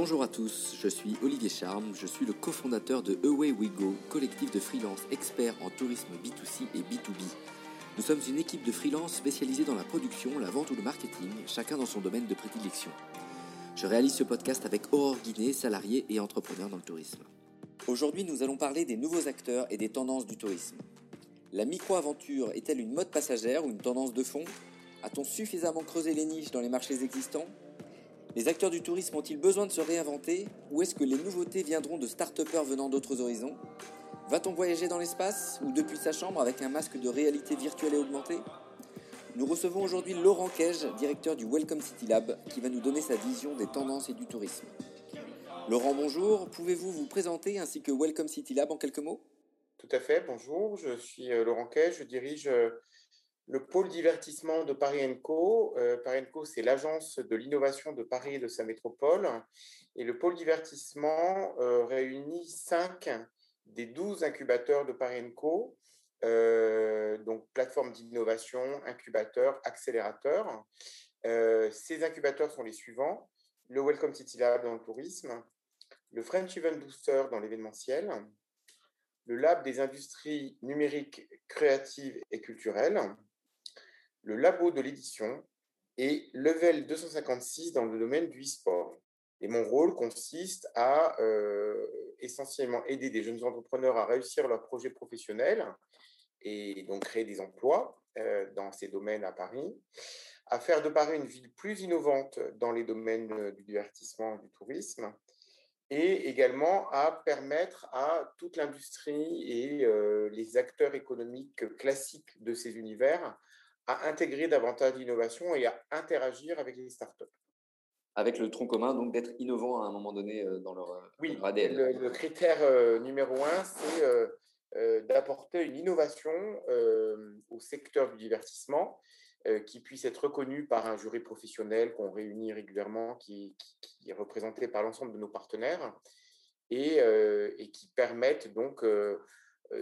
Bonjour à tous, je suis Olivier Charme, je suis le cofondateur de Away We Go, collectif de freelance experts en tourisme B2C et B2B. Nous sommes une équipe de freelance spécialisée dans la production, la vente ou le marketing, chacun dans son domaine de prédilection. Je réalise ce podcast avec Aurore Guinet, salarié et entrepreneur dans le tourisme. Aujourd'hui, nous allons parler des nouveaux acteurs et des tendances du tourisme. La micro-aventure est-elle une mode passagère ou une tendance de fond? A-t-on suffisamment creusé les niches dans les marchés existants? Les acteurs du tourisme ont-ils besoin de se réinventer ou est-ce que les nouveautés viendront de start venant d'autres horizons? Va-t-on voyager dans l'espace ou depuis sa chambre avec un masque de réalité virtuelle et augmentée? Nous recevons aujourd'hui Laurent Kej, directeur du Welcome City Lab, qui va nous donner sa vision des tendances et du tourisme. Laurent, bonjour. Pouvez-vous vous présenter ainsi que Welcome City Lab en quelques mots? Tout à fait, bonjour, je suis euh, Laurent Quay, je dirige euh, le pôle divertissement de Paris Co. Euh, Paris Co, c'est l'agence de l'innovation de Paris et de sa métropole. Et le pôle divertissement réunit cinq des douze incubateurs de Paris Co. donc plateforme d'innovation, incubateur, accélérateur. ces incubateurs sont les suivants le Welcome City Lab dans le tourisme, le French Event Booster dans l'événementiel, le Lab des industries numériques créatives et culturelles, le Labo de l'édition et Level 256 dans le domaine du e-sport. Et mon rôle consiste à euh, essentiellement aider des jeunes entrepreneurs à réussir leurs projets professionnels et donc créer des emplois euh, dans ces domaines à Paris, à faire de Paris une ville plus innovante dans les domaines du divertissement et du tourisme, et également à permettre à toute l'industrie et euh, les acteurs économiques classiques de ces univers à intégrer davantage d'innovation et à interagir avec les startups. Avec le tronc commun, donc d'être innovant à un moment donné euh, dans leur, oui, ADN. Le, le critère euh, numéro un, c'est d'apporter une innovation au secteur du divertissement euh, qui puisse être reconnu par un jury professionnel qu'on réunit régulièrement, qui, est représenté par l'ensemble de nos partenaires, et, euh, qui permettent donc euh,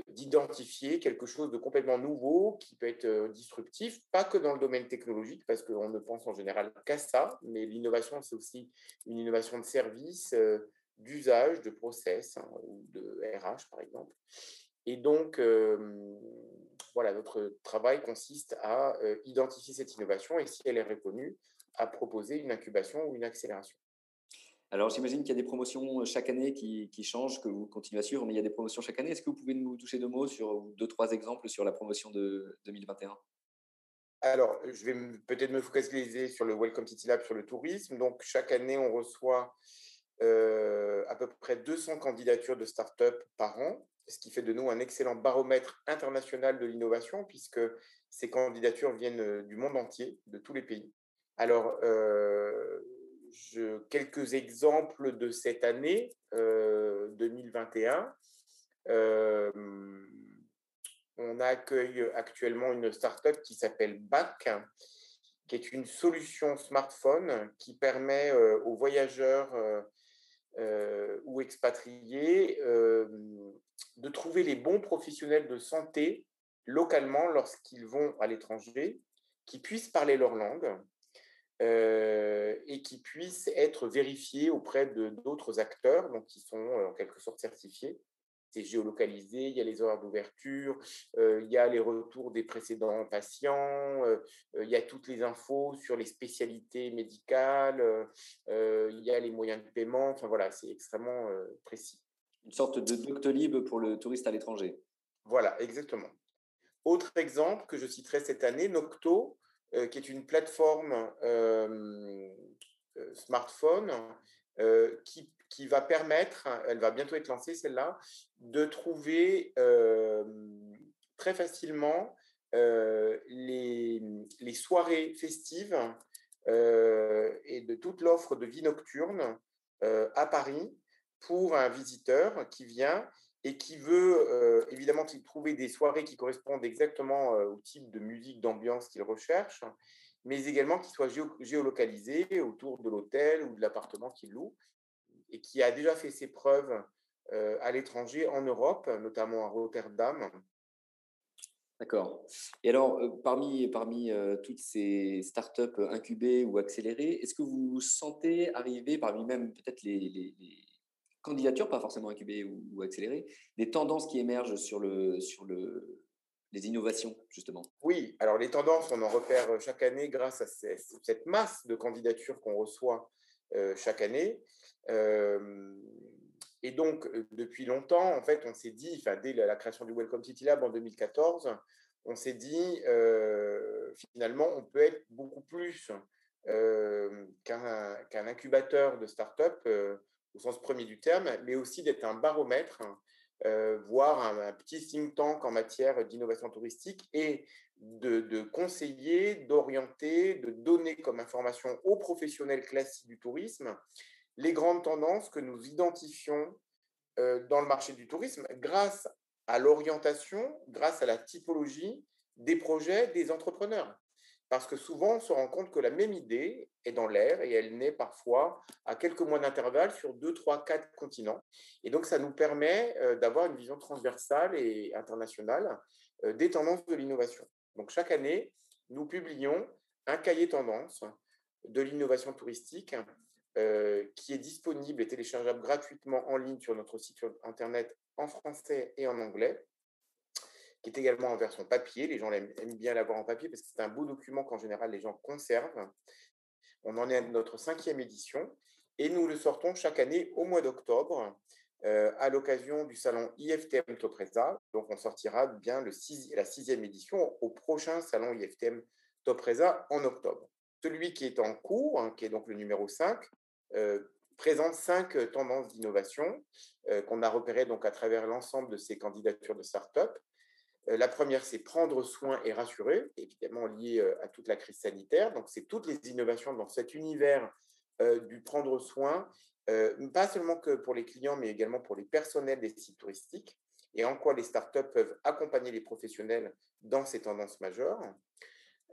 d'identifier quelque chose de complètement nouveau qui peut être disruptif, pas que dans le domaine technologique, parce qu'on ne pense en général qu'à ça, mais l'innovation, c'est aussi une innovation de service, d'usage, de process, hein, ou de RH, par exemple. Et donc, voilà, notre travail consiste à euh, identifier cette innovation et si elle est reconnue, à proposer une incubation ou une accélération. Alors, j'imagine qu'il y a des promotions euh, chaque année qui, changent, que vous continuez à suivre, mais il y a des promotions chaque année. Est-ce que vous pouvez nous toucher deux mots sur deux, trois exemples sur la promotion de 2021 alors, je vais peut-être me focaliser sur le Welcome City Lab, sur le tourisme. Donc, chaque année, on reçoit euh, à peu près 200 candidatures de start-up par an ce qui fait de nous un excellent baromètre international de l'innovation, puisque ces candidatures viennent euh, du monde entier, de tous les pays. Alors, euh, quelques exemples de cette année 2021. Euh, on accueille actuellement une start-up qui s'appelle BAC, qui est une solution smartphone qui permet aux voyageurs ou expatriés de trouver les bons professionnels de santé localement lorsqu'ils vont à l'étranger, qui puissent parler leur langue euh, et qui puissent être vérifiés auprès de d'autres acteurs, donc qui sont euh, en quelque sorte certifiés. C'est géolocalisé, il y a les horaires d'ouverture, euh, il y a les retours des précédents patients, il y a toutes les infos sur les spécialités médicales, il y a les moyens de paiement, enfin voilà, c'est extrêmement précis une sorte de Doctolib pour le touriste à l'étranger. Voilà, exactement. Autre exemple que je citerai cette année, Nocto, qui est une plateforme euh, euh, smartphone qui, qui, va permettre, elle va bientôt être lancée celle-là, de trouver très facilement les, les, soirées festives et de toute l'offre de vie nocturne à Paris pour un visiteur qui vient et qui veut euh, évidemment trouver des soirées qui correspondent exactement euh, au type de musique, d'ambiance qu'il recherche, mais également qui soient géolocalisées autour de l'hôtel ou de l'appartement qu'il loue, et qui a déjà fait ses preuves euh, à l'étranger, en Europe, notamment à Rotterdam, D'accord. Et alors, parmi, parmi toutes ces startups incubées ou accélérées, est-ce que vous sentez arriver, parmi même peut-être les, candidatures, pas forcément incubées ou, accélérées, des tendances qui émergent sur, le, sur le, les innovations, justement Oui, alors les tendances, on en repère chaque année grâce à cette masse de candidatures qu'on reçoit chaque année. Et donc, euh, depuis longtemps, en fait, on s'est dit, dès la création du Welcome City Lab en 2014, on s'est dit, euh, finalement, on peut être beaucoup plus euh, qu'un incubateur de start-up au sens premier du terme, mais aussi d'être un baromètre, voire un, petit think tank en matière d'innovation touristique et de, de conseiller, d'orienter, de donner comme information aux professionnels classiques du tourisme les grandes tendances que nous identifions euh, dans le marché du tourisme grâce à l'orientation, grâce à la typologie des projets des entrepreneurs. Parce que souvent, on se rend compte que la même idée est dans l'air et elle naît parfois à quelques mois d'intervalle sur deux, trois, quatre continents. Et donc, ça nous permet euh, d'avoir une vision transversale et internationale euh, des tendances de l'innovation. Donc, chaque année, nous publions un cahier tendance de l'innovation touristique euh, qui est disponible et téléchargeable gratuitement en ligne sur notre site internet en français et en anglais, qui est également en version papier. Les gens aiment, bien l'avoir en papier parce que c'est un beau document qu'en général les gens conservent. On en est à notre cinquième édition et nous le sortons chaque année au mois d'octobre euh, à l'occasion du salon IFTM Topresa. Donc on sortira bien la sixième édition au prochain salon IFTM Topresa en octobre. Celui qui est en cours, hein, qui est donc le numéro 5, euh, présente cinq tendances d'innovation euh, qu'on a repérées donc à travers l'ensemble de ces candidatures de start-up. La première, c'est prendre soin et rassurer, évidemment lié à toute la crise sanitaire. Donc, c'est toutes les innovations dans cet univers du prendre soin, pas seulement que pour les clients, mais également pour les personnels des sites touristiques, et en quoi les startups peuvent accompagner les professionnels dans ces tendances majeures.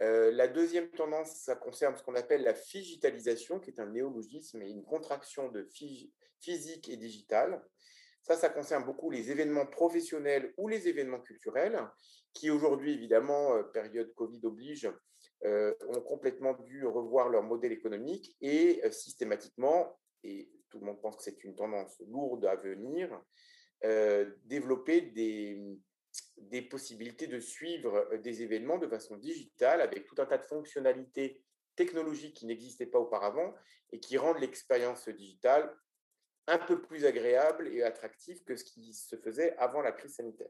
Euh, la deuxième tendance, ça concerne ce qu'on appelle la digitalisation, qui est un néologisme et une contraction de physique et digital. Ça, ça concerne beaucoup les événements professionnels ou les événements culturels, qui aujourd'hui, évidemment, euh, période Covid oblige, euh, ont complètement dû revoir leur modèle économique et systématiquement, et tout le monde pense que c'est une tendance lourde à venir, développer des, des possibilités de suivre euh, des événements de façon digitale avec tout un tas de fonctionnalités technologiques qui n'existaient pas auparavant et qui rendent l'expérience digitale un peu plus agréable et attractive que ce qui se faisait avant la crise sanitaire.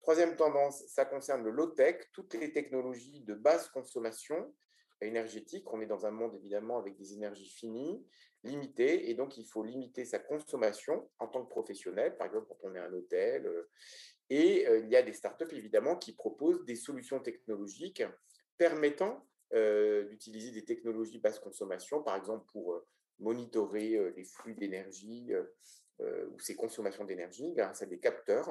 Troisième tendance, ça concerne le low-tech, toutes les technologies de basse consommation énergétique. On est dans un monde évidemment avec des énergies finies, limitées, et donc il faut limiter sa consommation en tant que professionnel, par exemple quand on est un hôtel, euh, et il y a des startups, évidemment, qui proposent des solutions technologiques permettant d'utiliser des technologies basse consommation, par exemple pour monitorer les flux d'énergie ou ses consommations d'énergie grâce à des capteurs.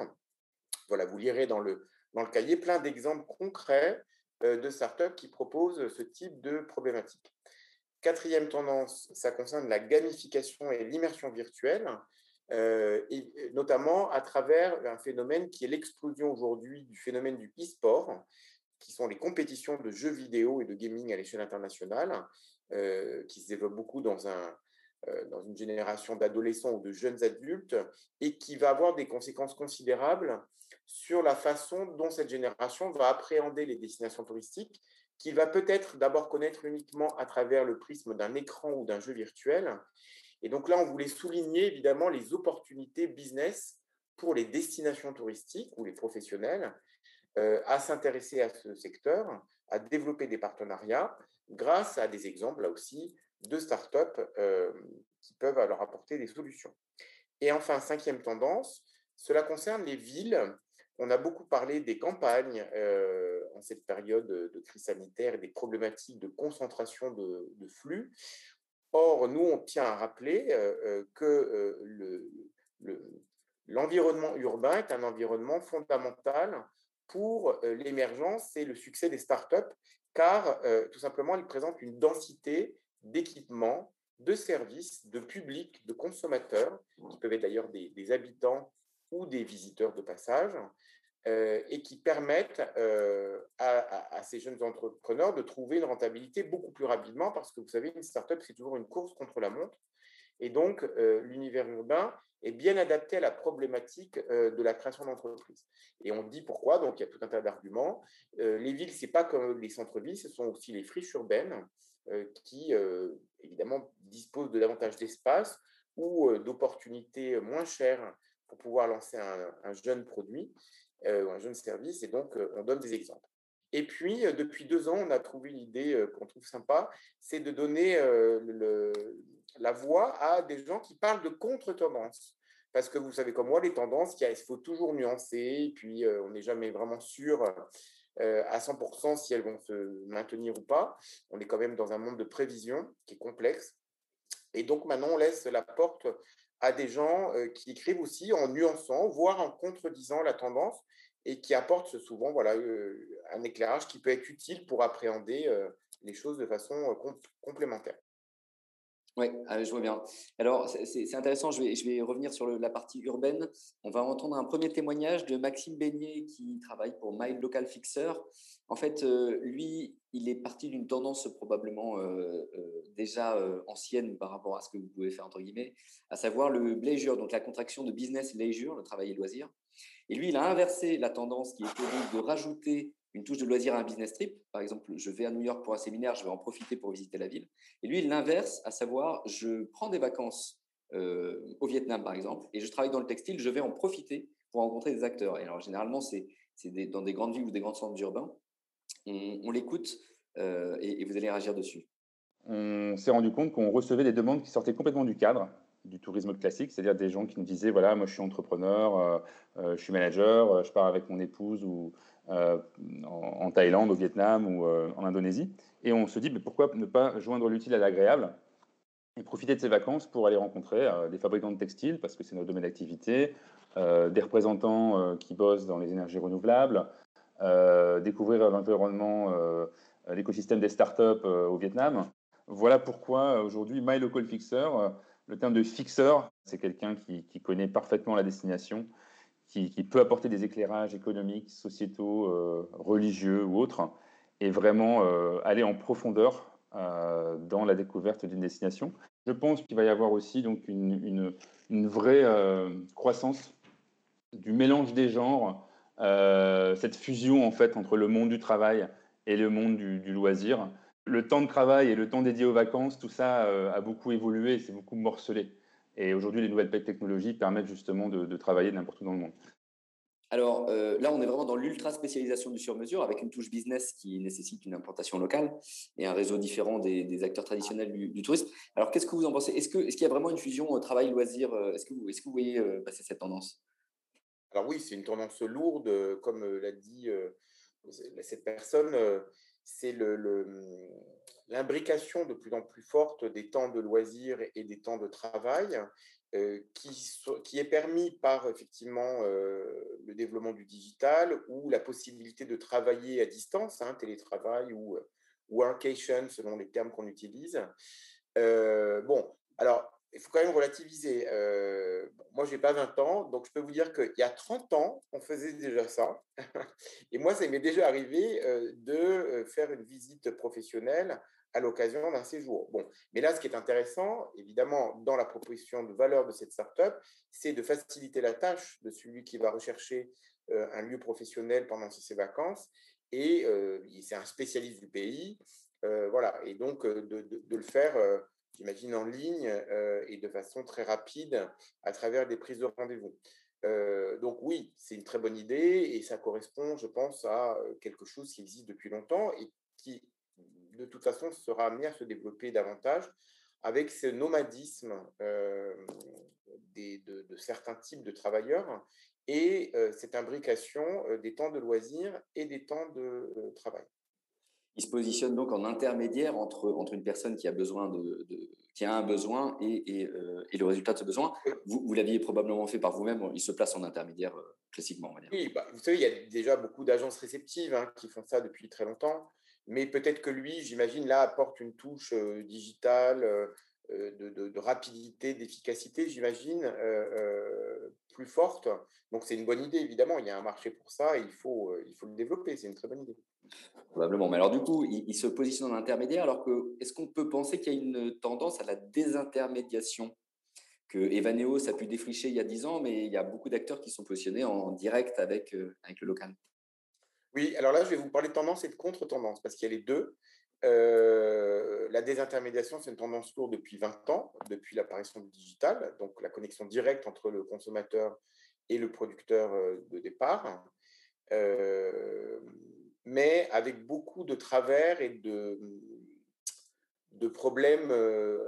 Voilà, vous lirez dans le, dans le cahier plein d'exemples concrets de startups qui proposent ce type de problématique. Quatrième tendance, ça concerne la gamification et l'immersion virtuelle. Euh, et notamment à travers un phénomène qui est l'explosion aujourd'hui du phénomène du e-sport, qui sont les compétitions de jeux vidéo et de gaming à l'échelle internationale, euh, qui se développent beaucoup dans, un, euh, dans une génération d'adolescents ou de jeunes adultes, et qui va avoir des conséquences considérables sur la façon dont cette génération va appréhender les destinations touristiques, qu'il va peut-être d'abord connaître uniquement à travers le prisme d'un écran ou d'un jeu virtuel, et donc là, on voulait souligner évidemment les opportunités business pour les destinations touristiques ou les professionnels euh, à s'intéresser à ce secteur, à développer des partenariats grâce à des exemples, là aussi, de startups euh, qui peuvent leur apporter des solutions. Et enfin, cinquième tendance, cela concerne les villes. On a beaucoup parlé des campagnes euh, en cette période de crise sanitaire et des problématiques de concentration de, de flux. Or, nous, on tient à rappeler que l'environnement urbain est un environnement fondamental pour l'émergence et le succès des startups, car tout simplement, il présente une densité d'équipements, de services, de publics, de consommateurs, qui peuvent être d'ailleurs des, habitants ou des visiteurs de passage, et qui permettent à, ces jeunes entrepreneurs de trouver une rentabilité beaucoup plus rapidement parce que vous savez, une startup, c'est toujours une course contre la montre. Et donc, l'univers urbain est bien adapté à la problématique de la création d'entreprises. Et on dit pourquoi, donc il y a tout un tas d'arguments. les villes, ce n'est pas comme les centres-villes, ce sont aussi les friches urbaines qui, évidemment, disposent de davantage d'espace ou d'opportunités moins chères pour pouvoir lancer un, jeune produit ou un jeune service. Et donc, on donne des exemples. Et puis, depuis deux ans, on a trouvé une idée qu'on trouve sympa, c'est de donner la voix à des gens qui parlent de contre-tendances. Parce que vous savez comme moi, les tendances, il faut toujours nuancer, et puis on n'est jamais vraiment sûr à 100% si elles vont se maintenir ou pas. On est quand même dans un monde de prévision qui est complexe. Et donc maintenant, on laisse la porte à des gens qui écrivent aussi en nuançant, voire en contredisant la tendance, et qui apportent souvent voilà, un éclairage qui peut être utile pour appréhender les choses de façon complémentaire. Oui, ah, je vois bien. Alors, c'est intéressant, je vais, revenir sur la partie urbaine. On va entendre un premier témoignage de Maxime Beignet qui travaille pour My Local Fixer. En fait, euh, lui, il est parti d'une tendance probablement euh, euh, déjà ancienne par rapport à ce que vous pouvez faire, entre guillemets, à savoir le leisure, donc la contraction de business leisure, le travail et loisir. Et lui, il a inversé la tendance qui était de rajouter une touche de loisir à un business trip. Par exemple, je vais à New York pour un séminaire, je vais en profiter pour visiter la ville. Et lui, il l'inverse, à savoir, je prends des vacances euh, au Vietnam, par exemple, et je travaille dans le textile, je vais en profiter pour rencontrer des acteurs. Et alors, généralement, c'est dans des grandes villes ou des grands centres urbains. On, l'écoute euh, et, vous allez réagir dessus. On s'est rendu compte qu'on recevait des demandes qui sortaient complètement du cadre du tourisme classique, c'est-à-dire des gens qui nous disaient voilà, moi je suis entrepreneur, euh, je suis manager, je pars avec mon épouse ou, euh, en, Thaïlande, au Vietnam ou euh, en Indonésie. Et on se dit, mais pourquoi ne pas joindre l'utile à l'agréable et profiter de ces vacances pour aller rencontrer euh, des fabricants de textiles, parce que c'est notre domaine d'activité, des représentants qui bossent dans les énergies renouvelables, découvrir l'environnement, l'écosystème des startups au Vietnam. Voilà pourquoi aujourd'hui, My Local Fixer, le terme de fixeur, c'est quelqu'un qui, connaît parfaitement la destination, qui, peut apporter des éclairages économiques, sociétaux, euh, religieux ou autres, et vraiment euh, aller en profondeur euh, dans la découverte d'une destination. Je pense qu'il va y avoir aussi donc une, vraie croissance du mélange des genres, cette fusion en fait entre le monde du travail et le monde du loisir. Le temps de travail et le temps dédié aux vacances, tout ça a beaucoup évolué, c'est beaucoup morcelé. Et aujourd'hui, les nouvelles technologies permettent justement de, travailler n'importe où dans le monde. Alors euh, là, on est vraiment dans l'ultra spécialisation du sur-mesure avec une touche business qui nécessite une implantation locale et un réseau différent des, acteurs traditionnels du, tourisme. Alors qu'est-ce que vous en pensez? Est-ce qu'il est y a vraiment une fusion travail-loisir Est-ce que, vous, est que vous voyez euh, passer cette tendance? Alors oui, c'est une tendance lourde, comme euh, l'a dit cette personne. C'est le, l'imbrication de plus en plus forte des temps de loisirs et des temps de travail, euh, qui, qui, est permis par effectivement euh, le développement du digital ou la possibilité de travailler à distance, hein, télétravail ou euh, workation selon les termes qu'on utilise. bon, alors il faut quand même relativiser. moi, je n'ai pas 20 ans, donc je peux vous dire qu'il y a 30 ans, on faisait déjà ça. Et moi, ça m'est déjà arrivé de faire une visite professionnelle à l'occasion d'un séjour. Bon, mais là, ce qui est intéressant, évidemment, dans la proposition de valeur de cette startup, c'est de faciliter la tâche de celui qui va rechercher euh, un lieu professionnel pendant ses vacances. Et euh, c'est un spécialiste du pays, euh, voilà. Et donc de, le faire, j'imagine, en ligne et de façon très rapide à travers des prises de rendez-vous. donc oui, c'est une très bonne idée et ça correspond, je pense, à quelque chose qui existe depuis longtemps et qui de toute façon, sera amené à se développer davantage avec ce nomadisme euh, de, certains types de travailleurs et euh, cette imbrication euh, des temps de loisirs et des temps de travail. Il se positionne donc en intermédiaire entre, entre une personne qui a, besoin de, qui a un besoin et, et, le résultat de ce besoin. Vous, vous l'aviez probablement fait par vous-même, il se place en intermédiaire classiquement. Oui, bah, vous savez, il y a déjà beaucoup d'agences réceptives hein, qui font ça depuis très longtemps mais peut-être que lui, j'imagine, là, apporte une touche digitale, de, rapidité, d'efficacité, j'imagine, plus forte. Donc c'est une bonne idée, évidemment. Il y a un marché pour ça et il faut, il faut le développer. C'est une très bonne idée. Probablement. Mais alors du coup, il, se positionne en intermédiaire. Alors que est-ce qu'on peut penser qu'il y a une tendance à la désintermédiation? Que Evaneos a pu défricher il y a 10 ans, mais il y a beaucoup d'acteurs qui sont positionnés en direct avec, avec le local. Oui, alors là, je vais vous parler de tendance et de contre-tendance, parce qu'il y a les deux. Euh, la désintermédiation, c'est une tendance lourde depuis 20 ans, depuis l'apparition du digital, donc la connexion directe entre le consommateur et le producteur euh, de départ, euh, mais avec beaucoup de travers et de, problèmes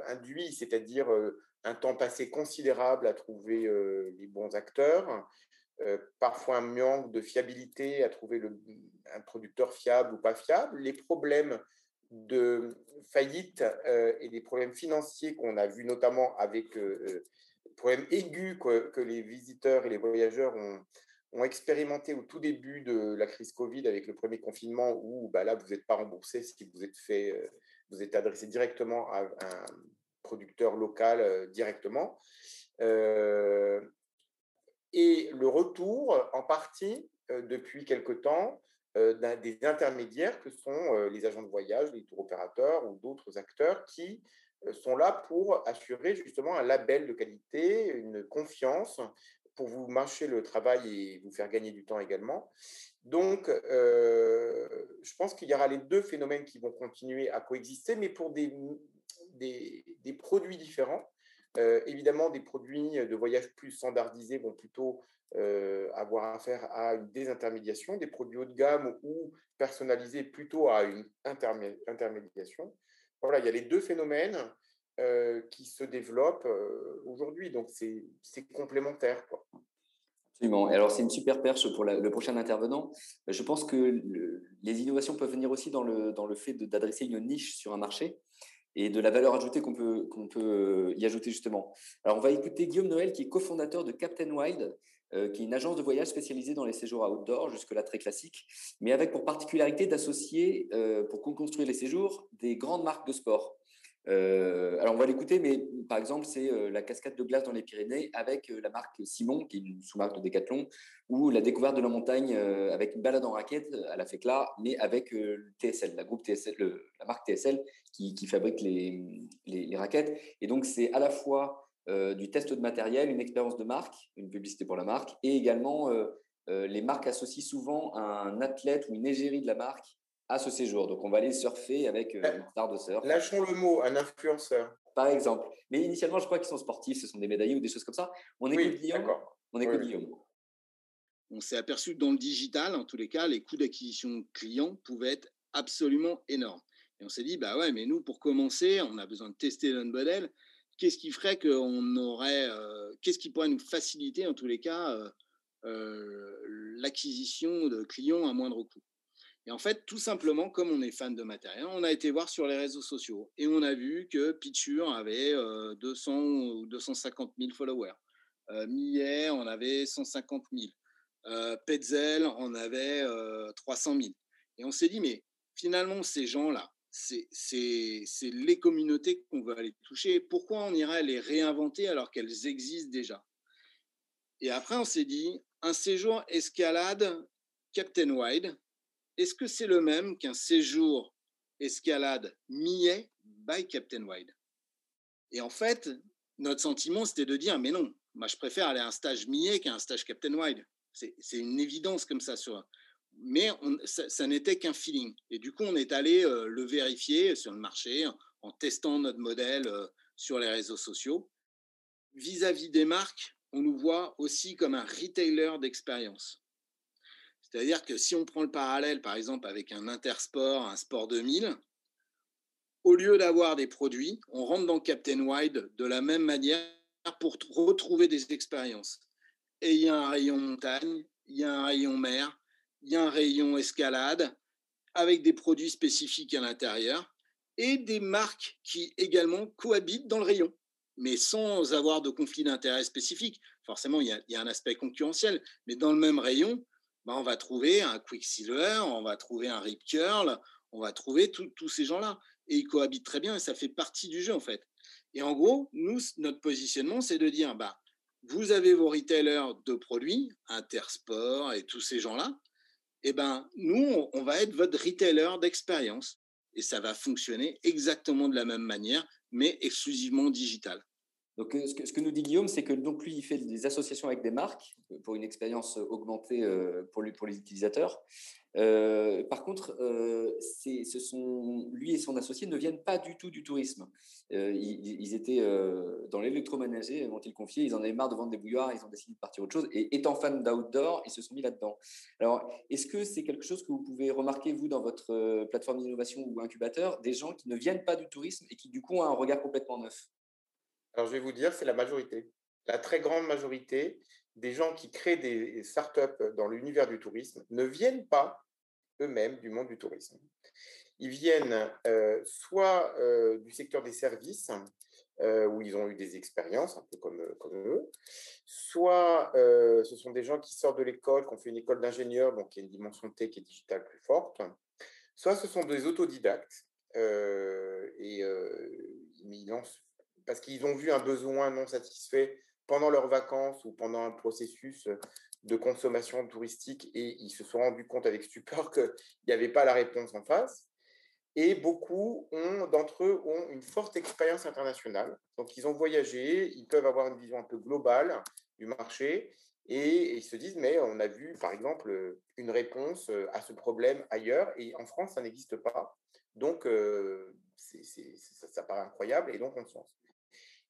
induits, c'est-à-dire un temps passé considérable à trouver les bons acteurs, parfois un manque de fiabilité à trouver un producteur fiable ou pas fiable, les problèmes de faillite euh, et des problèmes financiers qu'on a vus notamment avec euh, les problèmes aigus que, les visiteurs et les voyageurs ont, ont, expérimenté au tout début de la crise Covid avec le premier confinement où bah là vous n'êtes pas remboursé si vous êtes fait vous êtes adressé directement à un producteur local directement. Et le retour, en partie, euh, depuis quelque temps, euh, des intermédiaires que sont euh, les agents de voyage, les tour opérateurs ou d'autres acteurs qui sont là pour assurer justement un label de qualité, une confiance pour vous marcher le travail et vous faire gagner du temps également. Donc, je pense qu'il y aura les deux phénomènes qui vont continuer à coexister, mais pour des produits différents. Euh, évidemment, des produits de voyage plus standardisés vont plutôt euh, avoir affaire à une désintermédiation, des produits haut de gamme ou personnalisés plutôt à une intermédiation. Voilà, il y a les deux phénomènes euh, qui se développent aujourd'hui, donc c'est complémentaire. Absolument. Alors, c'est une super perche pour le prochain intervenant. Je pense que les innovations peuvent venir aussi dans le fait d'adresser une niche sur un marché et de la valeur ajoutée qu'on peut, peut euh, y ajouter justement. Alors, on va écouter Guillaume Noël, qui est cofondateur de Captain Wild, euh, qui est une agence de voyage spécialisée dans les séjours outdoor, jusque-là très classique, mais avec pour particularité d'associer, euh, pour construire les séjours, des grandes marques de sport. Alors, on va l'écouter, mais par exemple, c'est euh, la cascade de glace dans les Pyrénées avec euh, la marque Simon, qui est une sous-marque de Decathlon, ou la découverte de la montagne avec une balade en raquette à la FECLA, mais avec le TSL, la, groupe TSL, la marque TSL qui, fabrique les, les, raquettes. Et donc, c'est à la fois du test de matériel, une expérience de marque, une publicité pour la marque, et également les marques associent souvent un athlète ou une égérie de la marque à ce séjour. Donc, on va aller surfer avec euh, une star de surf. Lâchons le mot, un influenceur. Par exemple. Mais initialement, je crois qu'ils sont sportifs, ce sont des médaillés ou des choses comme ça. On écoute oui, Guillaume. On écoute Guillaume. On s'est aperçu que dans le digital, en tous les cas, les coûts d'acquisition clients pouvaient être absolument énormes. Et on s'est dit, bah ouais, mais nous, pour commencer, on a besoin de tester notre modèle. Qu'est-ce qui ferait qu'on aurait, euh, qu'est-ce qui pourrait nous faciliter, en tous les cas, euh, l'acquisition de clients à moindre coût? Et en fait, tout simplement, comme on est fan de matériel, on a été voir sur les réseaux sociaux et on a vu que Picture avait 200 euh, ou 250 000 followers. Euh, Millet en avait 150 000. Euh, Petzel en avait 300 000. Et on s'est dit, mais finalement, ces gens-là, c'est les communautés qu'on veut aller toucher. Pourquoi on irait les réinventer alors qu'elles existent déjà? Et après, on s'est dit, un séjour escalade Captain Wide, est-ce que c'est le même qu'un séjour escalade Millet by Captain Wide? Et en fait, notre sentiment, c'était de dire, mais non, moi je préfère aller à un stage Millet qu'à un stage Captain Wide. C'est une évidence comme ça. Mais ça, n'était qu'un feeling. Et du coup, on est allé euh, le vérifier sur le marché en testant notre modèle euh, sur les réseaux sociaux. Vis-à-vis -vis des marques, on nous voit aussi comme un retailer d'expérience. C'est-à-dire que si on prend le parallèle, par exemple, avec un Intersport, un Sport 2000, au lieu d'avoir des produits, on rentre dans Captain Wide de la même manière pour retrouver des expériences. Et il y a un rayon montagne, il y a un rayon mer, il y a un rayon escalade, avec des produits spécifiques à l'intérieur, et des marques qui également cohabitent dans le rayon, mais sans avoir de conflit d'intérêt spécifique. Forcément, il y, a, il y, a, un aspect concurrentiel, mais dans le même rayon, bah, on va trouver un Quicksilver, on va trouver un Rip Curl, on va trouver tous ces gens-là. Et ils cohabitent très bien et ça fait partie du jeu en fait. Et en gros, nous, notre positionnement, c'est de dire, bah, vous avez vos retailers de produits, Intersport et tous ces gens-là, et eh ben, nous, on va être votre retailer d'expérience. Et ça va fonctionner exactement de la même manière, mais exclusivement digital. Donc, euh, ce que, nous dit Guillaume, c'est que donc lui, il fait des associations avec des marques euh, pour une expérience augmentée euh, pour, lui, pour les utilisateurs. Par contre, euh, ce sont, lui et son associé ne viennent pas du tout du tourisme. Ils, étaient dans l'électroménager, m'ont-ils confié. Ils en avaient marre de vendre des bouilloires, ils ont décidé de partir autre chose. Et étant fan d'outdoor, ils se sont mis là-dedans. Alors, est-ce que c'est quelque chose que vous pouvez remarquer, vous, dans votre plateforme d'innovation ou incubateur, des gens qui ne viennent pas du tourisme et qui, du coup, ont un regard complètement neuf? Alors, je vais vous dire, c'est la majorité. La très grande majorité des gens qui créent des startups dans l'univers du tourisme ne viennent pas eux-mêmes du monde du tourisme. Ils viennent euh, soit euh, du secteur des services, euh, où ils ont eu des expériences, un peu comme, comme eux, soit ce sont des gens qui sortent de l'école, qui ont fait une école d'ingénieur, donc il y a une dimension tech et digitale plus forte, soit ce sont des autodidactes, et ils parce qu'ils ont vu un besoin non satisfait pendant leurs vacances ou pendant un processus de consommation touristique et ils se sont rendus compte avec stupeur qu'il n'y avait pas la réponse en face. Et beaucoup d'entre eux ont une forte expérience internationale. Donc, ils ont voyagé, ils peuvent avoir une vision un peu globale du marché et, ils se disent, mais on a vu, par exemple, une réponse à ce problème ailleurs et en France, ça n'existe pas. Donc, ça, paraît incroyable et donc on se lance.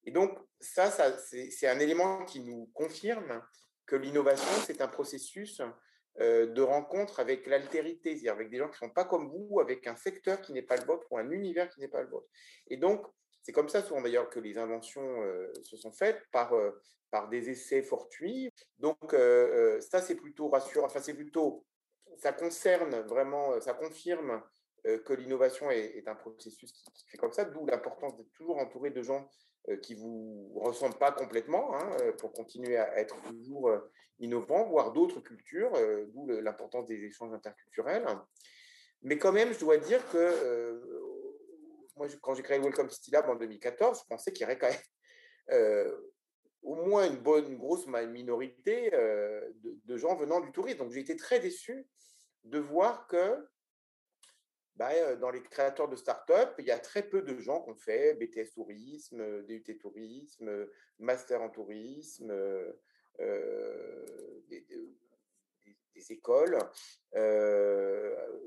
Et donc, ça, c'est un élément qui nous confirme que l'innovation, c'est un processus euh, de rencontre avec l'altérité, c'est-à-dire avec des gens qui ne sont pas comme vous, avec un secteur qui n'est pas le vôtre ou un univers qui n'est pas le vôtre. Et donc, c'est comme ça souvent d'ailleurs que les inventions euh, se sont faites par, euh, par des essais fortuits. Donc, ça, c'est plutôt rassurant. Enfin, c'est plutôt, ça concerne vraiment, ça confirme que l'innovation est, un processus qui, qui fait comme ça, d'où l'importance d'être toujours entouré de gens euh, qui vous ressemblent pas complètement hein, euh, pour continuer à être toujours euh, innovant, voire d'autres cultures, d'où l'importance des échanges interculturels. Mais quand même, je dois dire que moi, quand j'ai créé Welcome City Lab en 2014, je pensais qu'il y aurait quand même au moins une bonne, grosse minorité de, de, gens venant du tourisme. Donc j'ai été très déçu de voir que bah, euh, dans les créateurs de start-up, il y a très peu de gens qui ont fait BTS tourisme, euh, DUT tourisme, euh, master en tourisme, des, écoles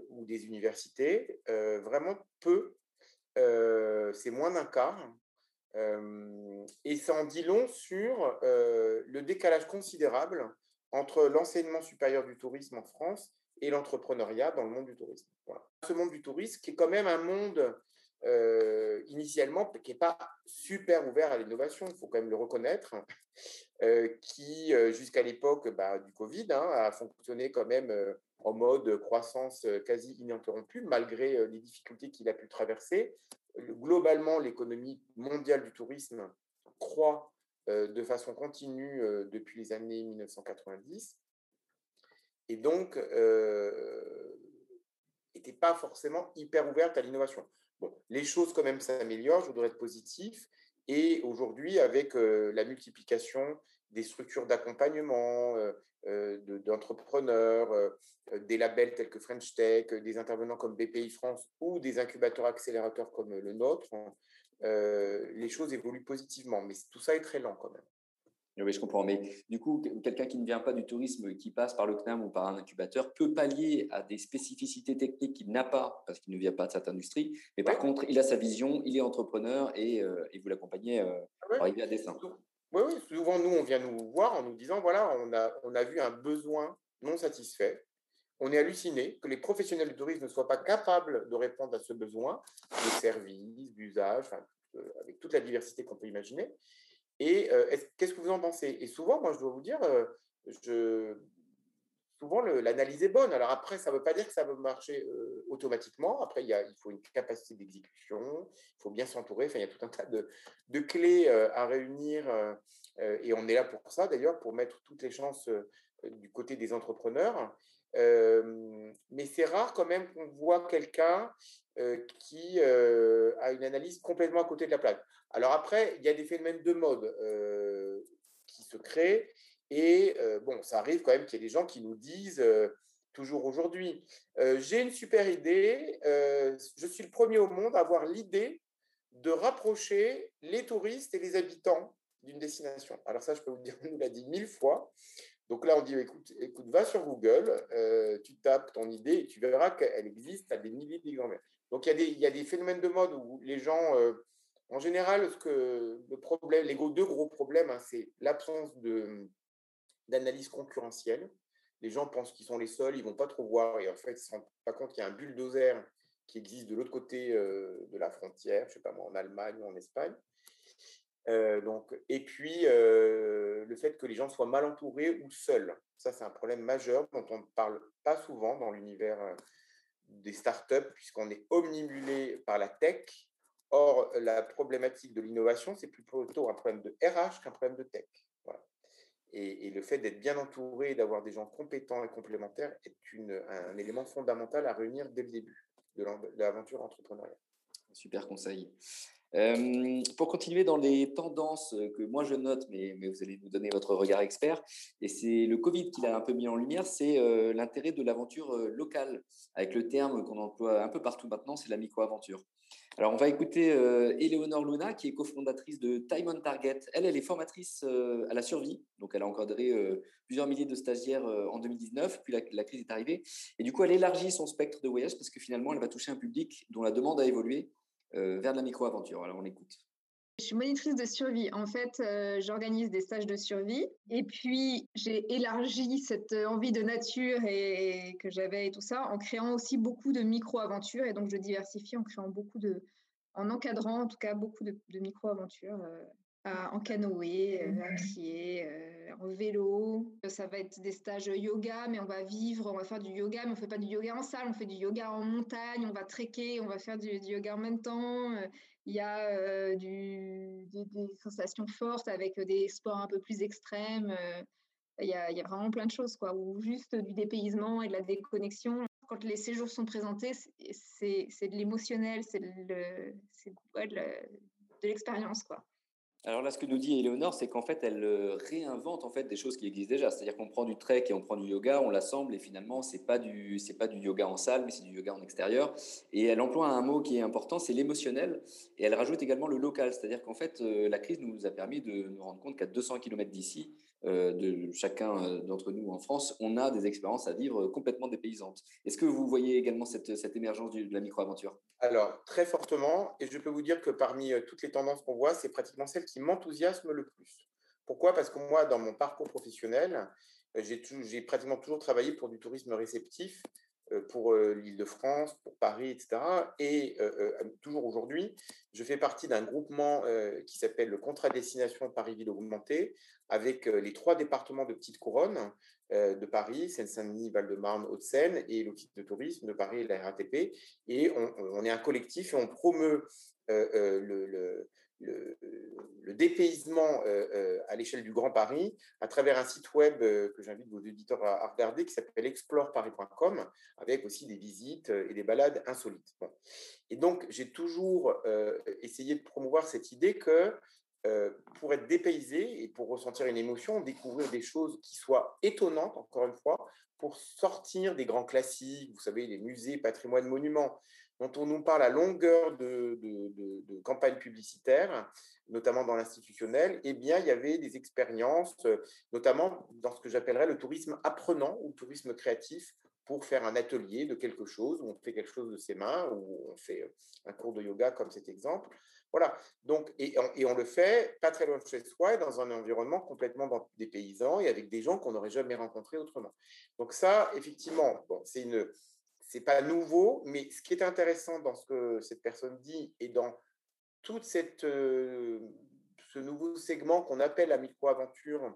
ou des universités. vraiment peu. C'est moins d'un quart. et ça en dit long sur le décalage considérable entre l'enseignement supérieur du tourisme en France et l'entrepreneuriat dans le monde du tourisme. Ce monde du tourisme qui est quand même un monde euh, initialement qui n'est pas super ouvert à l'innovation, il faut quand même le reconnaître, euh, qui euh, jusqu'à l'époque bah, du Covid hein, a fonctionné quand même en mode croissance quasi ininterrompue malgré les difficultés qu'il a pu traverser. Globalement, l'économie mondiale du tourisme croît de façon continue depuis les années 1990 et donc n'était pas forcément hyper ouverte à l'innovation. Bon, les choses quand même s'améliorent, je voudrais être positif. Et aujourd'hui, avec la multiplication des structures d'accompagnement, d'entrepreneurs, des labels tels que French Tech, des intervenants comme BPI France ou des incubateurs accélérateurs comme le nôtre, les choses évoluent positivement. Mais tout ça est très lent quand même. Oui, je comprends. Mais du coup, quelqu'un qui ne vient pas du tourisme, qui passe par le CNAM ou par un incubateur, peut pallier à des spécificités techniques qu'il n'a pas parce qu'il ne vient pas de cette industrie. Mais par contre, il a sa vision, il est entrepreneur et, euh, vous l'accompagnez euh, pour arriver à dessin. Oui, oui, souvent, nous, on vient nous voir en nous disant voilà, on a, on a vu un besoin non satisfait. On est halluciné que les professionnels du tourisme ne soient pas capables de répondre à ce besoin de services, d'usage, euh, avec toute la diversité qu'on peut imaginer. Et euh, qu'est-ce que vous en pensez? Et souvent, moi, je dois vous dire, euh, souvent, l'analyse est bonne. Alors après, ça ne veut pas dire que ça va marcher euh, automatiquement. Après, il, faut une capacité d'exécution, il faut bien s'entourer. Enfin, il y a tout un tas de clés à réunir. et on est là pour ça, d'ailleurs, pour mettre toutes les chances du côté des entrepreneurs. Mais c'est rare quand même qu'on voit quelqu'un qui a une analyse complètement à côté de la plaque. Alors après, il y a des phénomènes de mode qui se créent. Et bon, ça arrive quand même qu'il y ait des gens qui nous disent toujours aujourd'hui, j'ai une super idée, je suis le premier au monde à avoir l'idée de rapprocher les touristes et les habitants d'une destination. Alors ça, je peux vous dire, on nous l'a dit mille fois. Donc là, on dit, écoute, écoute va sur Google, tu tapes ton idée et tu verras qu'elle existe à des milliers d'exemplaires. Donc il y, a des, il y a des phénomènes de mode où les gens en général, ce que le problème, les deux gros problèmes, hein, c'est l'absence d'analyse concurrentielle. Les gens pensent qu'ils sont les seuls, ils vont pas trop voir et en fait, ils ne se rendent pas compte qu'il y a un bulldozer qui existe de l'autre côté euh, de la frontière, je sais pas moi, en Allemagne ou en Espagne. Donc, et puis, le fait que les gens soient mal entourés ou seuls. Ça, c'est un problème majeur dont on ne parle pas souvent dans l'univers des startups, puisqu'on est omnibulé par la tech Or, la problématique de l'innovation, c'est plutôt un problème de RH qu'un problème de tech. Et, le fait d'être bien entouré et d'avoir des gens compétents et complémentaires est un élément fondamental à réunir dès le début de l'aventure entrepreneuriale. Super conseil. Pour continuer dans les tendances que moi je note, mais, vous allez nous donner votre regard expert, et c'est le Covid qui l'a un peu mis en lumière, c'est l'intérêt de l'aventure locale, avec le terme qu'on emploie un peu partout maintenant, c'est la micro-aventure. Alors, on va écouter Eleonore Luna, qui est cofondatrice de Time on Target. Elle, elle est formatrice à la survie. Donc, elle a encadré plusieurs milliers de stagiaires en 2019, puis la, crise est arrivée. Et du coup, elle élargit son spectre de voyage parce que finalement, elle va toucher un public dont la demande a évolué vers de la micro-aventure. Alors, on écoute. Je suis monitrice de survie. En fait, euh, j'organise des stages de survie. Et puis, j'ai élargi cette envie de nature et, que j'avais et tout ça en créant aussi beaucoup de micro-aventures. Et donc, je diversifie en créant beaucoup de, en encadrant en tout cas beaucoup de, micro-aventures euh, en canoë, euh, à pied, en vélo. Ça va être des stages yoga, mais on va vivre, on va faire du yoga, mais on fait pas du yoga en salle, on fait du yoga en montagne, on va trekker, on va faire du, du yoga en même temps. Il y a du, des, sensations fortes avec des sports un peu plus extrêmes. Il y, a, il y, a, vraiment plein de choses, quoi. Ou juste du dépaysement et de la déconnexion. Quand les séjours sont présentés, c'est de l'émotionnel, c'est de, de l'expérience, quoi. Alors là, ce que nous dit Éléonore, c'est qu'en fait, elle euh, réinvente en fait des choses qui existent déjà. C'est-à-dire qu'on prend du trek et on prend du yoga, on l'assemble et finalement, c'est pas du c'est pas du yoga en salle, mais c'est du yoga en extérieur. Et elle emploie un mot qui est important, c'est l'émotionnel. Et elle rajoute également le local. C'est-à-dire qu'en fait, euh, la crise nous a permis de nous rendre compte qu'à 200 km d'ici, de chacun euh, d'entre nous en France, on a des expériences à vivre complètement dépaysantes. Est-ce que vous voyez également cette, cette émergence de la micro-aventure? Alors, très fortement, et je peux vous dire que parmi euh, toutes les tendances qu'on voit, c'est pratiquement celle qui m'enthousiasme le plus. Pourquoi? Parce que moi, dans mon parcours professionnel, j'ai pratiquement toujours travaillé pour du tourisme réceptif, euh, pour euh, l'Île-de-France, pour Paris, etc. Et euh, toujours aujourd'hui, je fais partie d'un groupement qui s'appelle le Contrat Destination Paris-Ville Augmentée, avec les trois départements de Petite Couronne de Paris, Seine-Saint-Denis, Val-de-Marne, Hauts-de-Seine, et l'Office de tourisme de Paris et la RATP. Et on, est un collectif et on promeut le, dépaysement euh, euh, à l'échelle du Grand Paris à travers un site web euh, que j'invite vos auditeurs à, regarder qui s'appelle exploreparis.com avec aussi des visites et des balades insolites. Et donc, j'ai toujours essayé de promouvoir cette idée que pour être dépaysé et pour ressentir une émotion, découvrir des choses qui soient étonnantes, encore une fois, pour sortir des grands classiques, vous savez, les musées, patrimoine, monuments, dont on nous parle à longueur de, de, de, campagne publicitaire, notamment dans l'institutionnel, eh bien, il y avait des expériences, notamment dans ce que j'appellerais le tourisme apprenant ou le tourisme créatif, pour faire un atelier de quelque chose, où on fait quelque chose de ses mains, ou on fait un cours de yoga comme cet exemple. Voilà. Donc, et, on le fait pas très loin de chez soi, dans un environnement complètement dans des paysans et avec des gens qu'on n'aurait jamais rencontrés autrement. Donc ça, effectivement, c'est une, c'est pas nouveau, mais ce qui est intéressant dans ce que cette personne dit et dans cette euh, ce nouveau segment qu'on appelle la micro-aventure,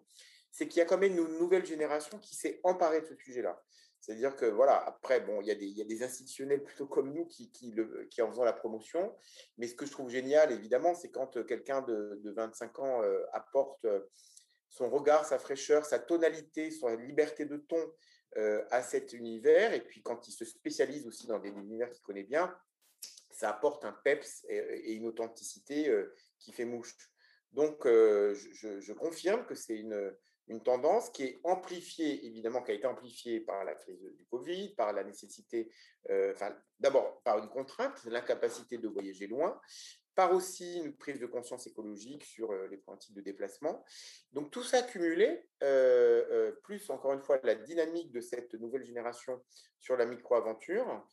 c'est qu'il y a quand même une nouvelle génération qui s'est emparée de ce sujet-là. C'est-à-dire que, voilà, après, bon, il y, a des, institutionnels plutôt comme nous qui, en faisant la promotion. Mais ce que je trouve génial, évidemment, c'est quand quelqu'un de, de, 25 ans euh, apporte son regard, sa fraîcheur, sa tonalité, sa liberté de ton à cet univers. Et puis quand il se spécialise aussi dans des univers qu'il connaît bien, ça apporte un peps et, une authenticité qui fait mouche. Donc, je, confirme que c'est une, une tendance qui est amplifiée, évidemment, qui a été amplifiée par la crise du Covid, par la nécessité, enfin, d'abord par une contrainte, l'incapacité de voyager loin, par aussi une prise de conscience écologique sur les pratiques de déplacement. Donc tout ça cumulé, plus encore une fois la dynamique de cette nouvelle génération sur la micro-aventure,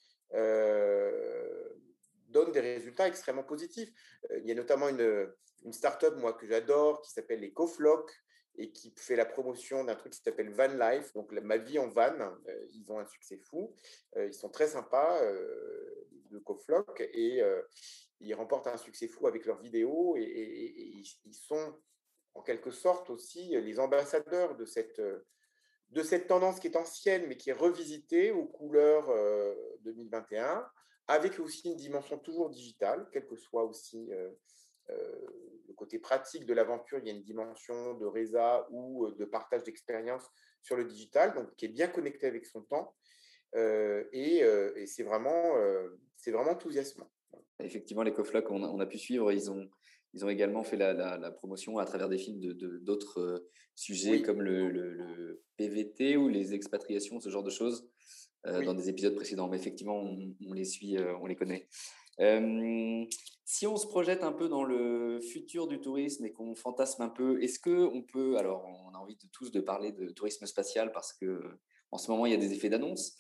donne des résultats extrêmement positifs. il y a notamment une, une start-up, moi, que j'adore, qui s'appelle les CoFlock, et qui fait la promotion d'un truc qui s'appelle Van Life, donc ma vie en van. ils ont un succès fou. ils sont très sympas, de CoFlock, et ils remportent un succès fou avec leurs vidéos, et, ils sont en quelque sorte aussi les ambassadeurs de cette, de cette tendance qui est ancienne, mais qui est revisitée aux couleurs 2021, avec aussi une dimension toujours digitale, quel que soit aussi le côté pratique de l'aventure, il y a une dimension de résa ou de partage d'expérience sur le digital, donc qui est bien connecté avec son temps. et, c'est vraiment, c'est vraiment enthousiasmant. Effectivement, les Coflocs, on, on, a pu suivre, ils ont, ils ont également fait la, promotion à travers des films de, d'autres sujets comme le, PVT ou les expatriations, ce genre de choses, dans des épisodes précédents. Mais effectivement, on, on les suit, on les connaît. Si on se projette un peu dans le futur du tourisme et qu'on fantasme un peu, est-ce que on peut, alors on a envie de tous de parler de tourisme spatial parce que en ce moment il y a des effets d'annonce.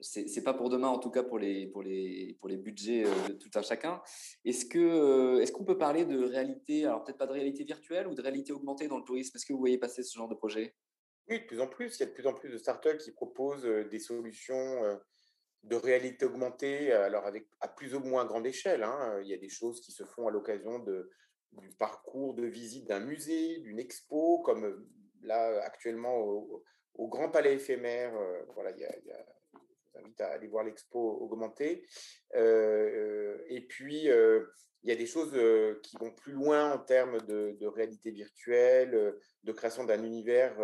C'est pas pour demain, en tout cas pour les pour les pour les budgets de tout un chacun. Est-ce que est-ce qu'on peut parler de réalité, alors peut-être pas de réalité virtuelle ou de réalité augmentée dans le tourisme? Est-ce que vous voyez passer ce genre de projet? Oui, de plus en plus. Il y a de plus en plus de startups qui proposent des solutions de réalité augmentée, alors avec, à plus ou moins grande échelle. Hein. Il y a des choses qui se font à l'occasion de, du parcours de visite d'un musée, d'une expo, comme là actuellement au, Grand Palais éphémère. voilà, il y a, invite à aller voir l'expo augmentée. et puis, il y a des choses qui vont plus loin en termes de, réalité virtuelle, de création d'un univers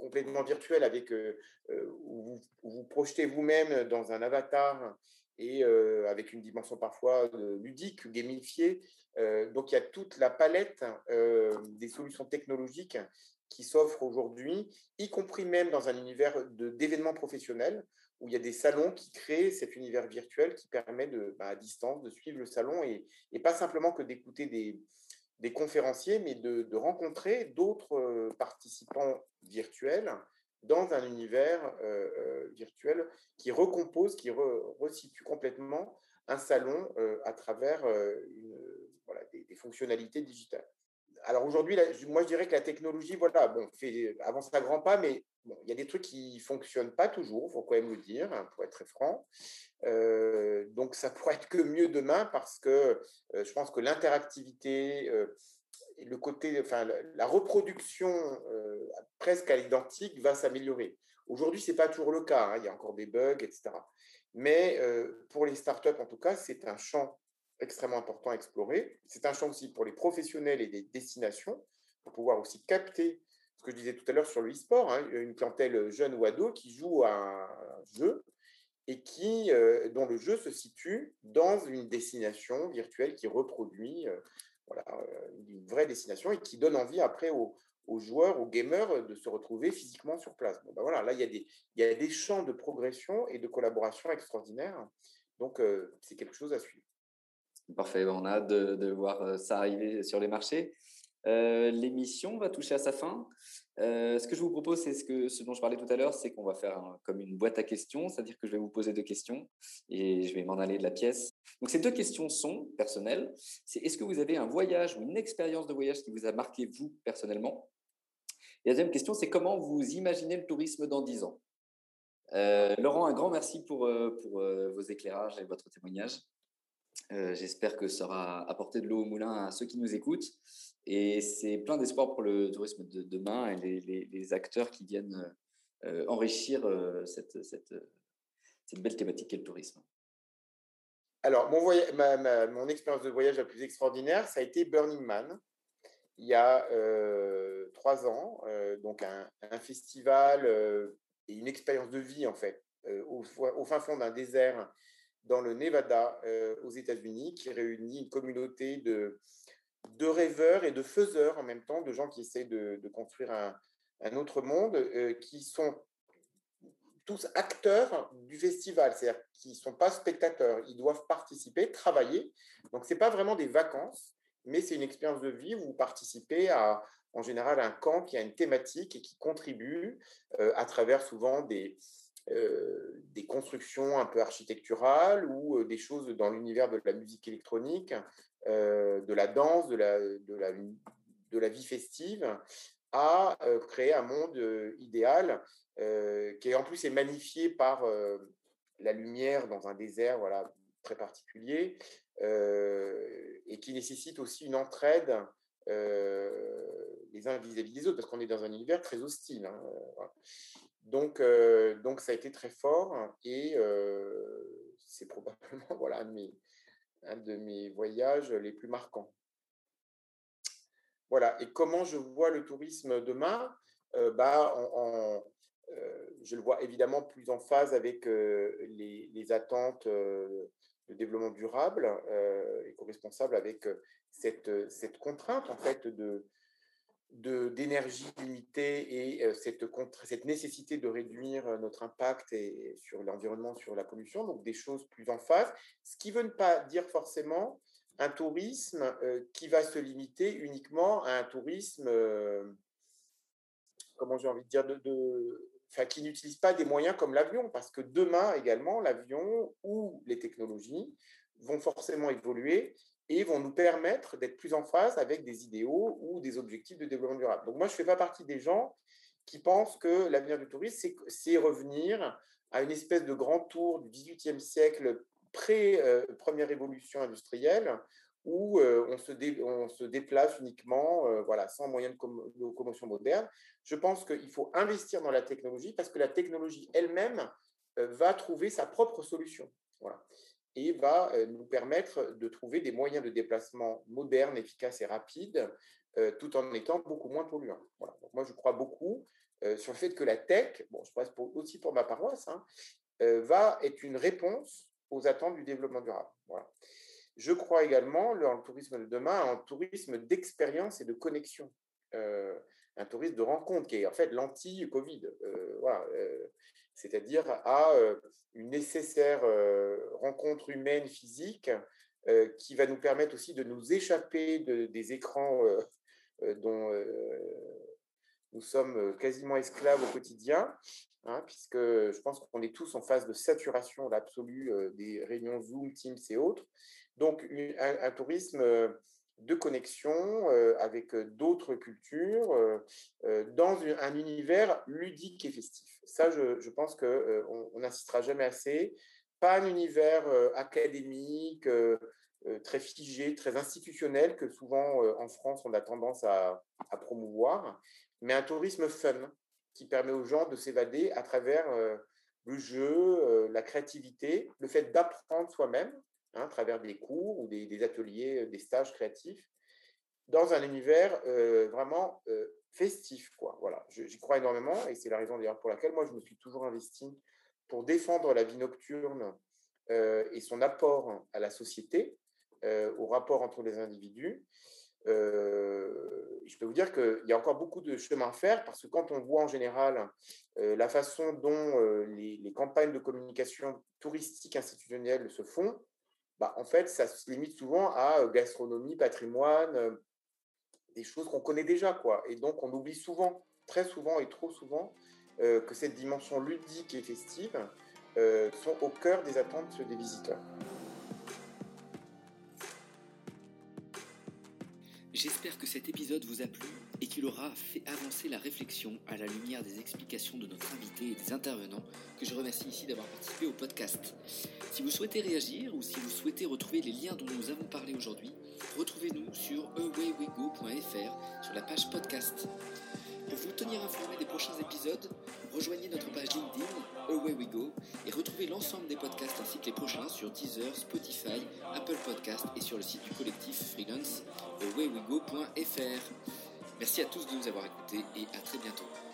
complètement virtuel avec euh, euh, où vous, vous projetez vous-même dans un avatar et euh, avec une dimension parfois ludique, gamifiée. donc il y a toute la palette des solutions technologiques qui s'offrent aujourd'hui, y compris même dans un univers d'événements professionnels, où il y a des salons qui créent cet univers virtuel qui permet de, bah, à distance de suivre le salon et, pas simplement que d'écouter des, des conférenciers, mais de, rencontrer d'autres participants virtuels dans un univers virtuel qui recompose, qui resitue complètement un salon à travers des, fonctionnalités digitales. Alors aujourd'hui, moi je dirais que la technologie, voilà, bon, fait, avance à grands pas, mais il y a des trucs qui ne fonctionnent pas toujours, il faut quand même le dire, hein, pour être très franc. Euh, donc ça pourrait être que mieux demain parce que euh, je pense que l'interactivité euh, le côté, enfin la, reproduction presque à l'identique va s'améliorer. Aujourd'hui, c'est pas toujours le cas, hein, il y a encore des bugs, etc. Mais pour les startups, en tout cas, c'est un champ extrêmement important à explorer. C'est un champ aussi pour les professionnels et les destinations pour pouvoir aussi capter ce que je disais tout à l'heure sur le e-sport, hein, une clientèle jeune ou ado qui joue à un jeu et qui, euh, dont le jeu se situe dans une destination virtuelle qui reproduit euh, voilà, euh, une vraie destination et qui donne envie après aux, joueurs, aux gamers de se retrouver physiquement sur place. Bon, ben voilà, là, il y, a des, il y a des champs de progression et de collaboration extraordinaires. Donc, c'est quelque chose à suivre. Parfait, on a hâte de, voir ça arriver sur les marchés. Euh, l'émission va toucher à sa fin. Euh, ce que je vous propose, c'est ce, dont je parlais tout à l'heure, c'est qu'on va faire comme une boîte à questions, c'est-à-dire que je vais vous poser deux questions et je vais m'en aller de la pièce. Donc ces deux questions sont personnelles. C'est est-ce que vous avez un voyage ou une expérience de voyage qui vous a marqué vous personnellement? Et la deuxième question, c'est comment vous imaginez le tourisme dans dix ans? Euh, Laurent, un grand merci pour vos éclairages et votre témoignage. J'espère que ça aura apporté de l'eau au moulin à ceux qui nous écoutent. Et c'est plein d'espoir pour le tourisme de demain et les, acteurs qui viennent euh, enrichir euh, cette, belle thématique qu'est le tourisme. Alors, mon, expérience de voyage la plus extraordinaire, ça a été Burning Man. il y a trois ans, donc un, festival et une expérience de vie en fait, au, fin fond d'un désert dans le Nevada aux États-Unis, qui réunit une communauté de, de rêveurs et de faiseurs en même temps, de gens qui essaient de, construire un, un, autre monde, qui sont tous acteurs du festival, c'est-à-dire qu'ils ne sont pas spectateurs, ils doivent participer, travailler. Donc, ce n'est pas vraiment des vacances, mais c'est une expérience de vie où vous participez à, en général, un camp qui a une thématique et qui contribue euh, à travers souvent des, euh, des constructions un peu architecturales ou euh, des choses dans l'univers de la musique électronique, de la danse, de la, de la, de la vie festive, à créer un monde idéal euh, qui en plus est magnifié par euh, la lumière dans un désert voilà, très particulier, euh, et qui nécessite aussi une entraide les uns vis-à-vis des autres, parce qu'on est dans un univers très hostile. Hein, donc, donc, ça a été très fort, et c'est probablement voilà, un, de mes, voyages les plus marquants. Voilà, et comment je vois le tourisme demain? Bah, je le vois évidemment plus en phase avec euh, les, attentes de développement durable et co-responsable avec cette, cette contrainte en fait de d'énergie limitée et cette, cette nécessité de réduire notre impact et, sur l'environnement, sur la pollution, donc des choses plus en phase, ce qui veut ne pas dire forcément un tourisme qui va se limiter uniquement à un tourisme, comment j'ai envie de dire, de, qui n'utilisent pas des moyens comme l'avion, parce que demain également, l'avion ou les technologies vont forcément évoluer et vont nous permettre d'être plus en phase avec des idéaux ou des objectifs de développement durable. Donc moi, je ne fais pas partie des gens qui pensent que l'avenir du tourisme, c'est revenir à une espèce de grand tour du XVIIIe siècle pré-première euh, révolution industrielle, où on, se on, se déplace uniquement, voilà, sans moyens de, locomotion moderne. Je pense qu'il faut investir dans la technologie parce que la technologie elle-même va trouver sa propre solution. Voilà. Et va nous permettre de trouver des moyens de déplacement modernes, efficaces et rapides, tout en étant beaucoup moins polluants. Voilà. Moi, je crois beaucoup sur le fait que la tech, bon, je pense aussi pour ma paroisse, hein, va être une réponse aux attentes du développement durable. Voilà. Je crois également, dans le tourisme de demain, un tourisme d'expérience et de connexion. Euh, un tourisme de rencontre qui est en fait l'anti-Covid. Euh, euh, c'est-à-dire à une nécessaire rencontre humaine, physique, qui va nous permettre aussi de nous échapper des écrans dont nous sommes quasiment esclaves au quotidien, hein, puisque je pense qu'on est tous en phase de saturation absolue des réunions Zoom, Teams et autres. Donc, un, tourisme euh, de connexion euh, avec euh, d'autres cultures dans un univers ludique et festif. Ça, je, pense qu'on n'insistera jamais assez. Pas un univers académique, très figé, très institutionnel que souvent en France on a tendance à, promouvoir, mais un tourisme fun qui permet aux gens de s'évader à travers le jeu, la créativité, le fait d'apprendre soi-même, Hein, à travers des cours ou des, ateliers, euh, des stages créatifs, dans un univers euh, vraiment euh, festif. Voilà, j'y crois énormément et c'est la raison d'ailleurs pour laquelle moi je me suis toujours investi pour défendre la vie nocturne et son apport à la société, au rapport entre les individus. je peux vous dire qu'il y a encore beaucoup de chemin à faire parce que quand on voit en général la façon dont les, campagnes de communication touristique institutionnelle se font, bah, en fait, ça se limite souvent à gastronomie, patrimoine, des choses qu'on connaît déjà. Quoi. Et donc, on oublie souvent, très souvent et trop souvent, que cette dimension ludique et festive sont au cœur des attentes des visiteurs. J'espère que cet épisode vous a plu et qu'il aura fait avancer la réflexion à la lumière des explications de notre invité et des intervenants que je remercie ici d'avoir participé au podcast. Si vous souhaitez réagir ou si vous souhaitez retrouver les liens dont nous avons parlé aujourd'hui, retrouvez-nous sur awaywego.fr sur la page podcast. Pour vous tenir informé des prochains épisodes, rejoignez notre page LinkedIn Away We Go et retrouvez l'ensemble des podcasts ainsi que les prochains sur Deezer, Spotify, Apple Apple Podcast et sur le site du collectif freelance awayWeGo.fr. Merci à tous de nous avoir écoutés et à très bientôt.